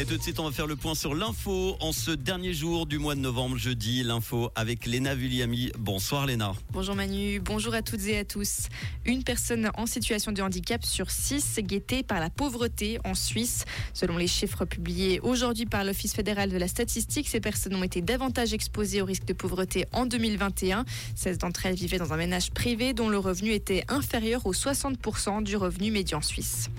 Et tout de suite, on va faire le point sur l'info en ce dernier jour du mois de novembre, jeudi. L'info avec Léna Vulliami. Bonsoir Léna. Bonjour Manu, bonjour à toutes et à tous. Une personne en situation de handicap sur six est guettée par la pauvreté en Suisse. Selon les chiffres publiés aujourd'hui par l'Office fédéral de la statistique, ces personnes ont été davantage exposées au risque de pauvreté en 2021. 16 d'entre elles vivaient dans un ménage privé dont le revenu était inférieur aux 60% du revenu médian suisse.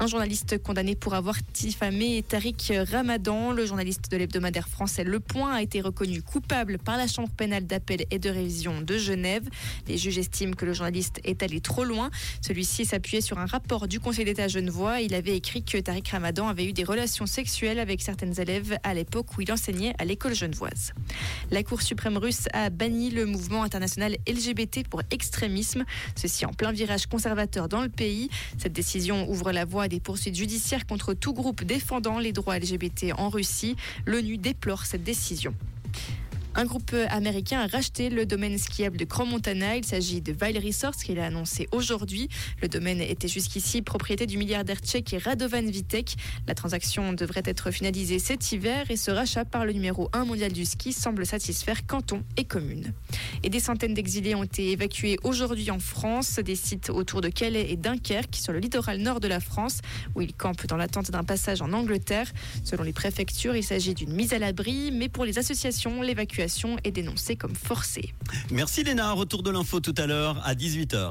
Un journaliste condamné pour avoir diffamé Tariq Ramadan, le journaliste de l'hebdomadaire français Le Point, a été reconnu coupable par la Chambre pénale d'appel et de révision de Genève. Les juges estiment que le journaliste est allé trop loin. Celui-ci s'appuyait sur un rapport du Conseil d'État genevois. Il avait écrit que Tariq Ramadan avait eu des relations sexuelles avec certaines élèves à l'époque où il enseignait à l'école genevoise. La Cour suprême russe a banni le mouvement international LGBT pour extrémisme, ceci en plein virage conservateur dans le pays. Cette décision ouvre la voie à des poursuites judiciaires contre tout groupe défendant les droits LGBT en Russie. L'ONU déplore cette décision. Un groupe américain a racheté le domaine skiable de Grand Montana. Il s'agit de Vile Resorts qu'il a annoncé aujourd'hui. Le domaine était jusqu'ici propriété du milliardaire tchèque Radovan Vitek. La transaction devrait être finalisée cet hiver et ce rachat par le numéro 1 mondial du ski semble satisfaire canton et communes. Et des centaines d'exilés ont été évacués aujourd'hui en France, des sites autour de Calais et Dunkerque sur le littoral nord de la France où ils campent dans l'attente d'un passage en Angleterre. Selon les préfectures, il s'agit d'une mise à l'abri, mais pour les associations, l'évacuation est dénoncée comme forcée. Merci Léna, retour de l'info tout à l'heure à 18h.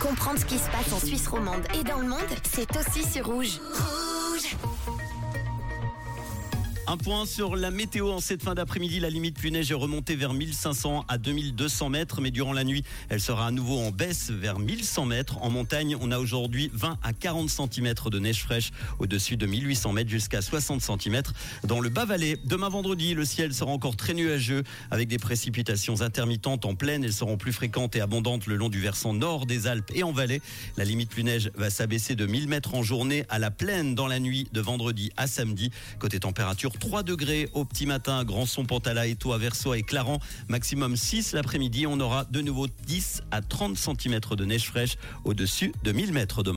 Comprendre ce qui se passe en Suisse romande et dans le monde, c'est aussi sur Rouge. Rouge un point sur la météo en cette fin d'après-midi. La limite plus neige est remontée vers 1500 à 2200 mètres, mais durant la nuit, elle sera à nouveau en baisse vers 1100 mètres. En montagne, on a aujourd'hui 20 à 40 cm de neige fraîche au-dessus de 1800 mètres jusqu'à 60 cm dans le bas-valais. Demain vendredi, le ciel sera encore très nuageux avec des précipitations intermittentes en plaine. Elles seront plus fréquentes et abondantes le long du versant nord des Alpes et en vallée. La limite plus neige va s'abaisser de 1000 mètres en journée à la plaine dans la nuit de vendredi à samedi. Côté température, 3 degrés au petit matin, Grand Son, Pantala, Eto, Aversois et Clarence. Maximum 6 l'après-midi. On aura de nouveau 10 à 30 cm de neige fraîche au-dessus de 1000 mètres demain.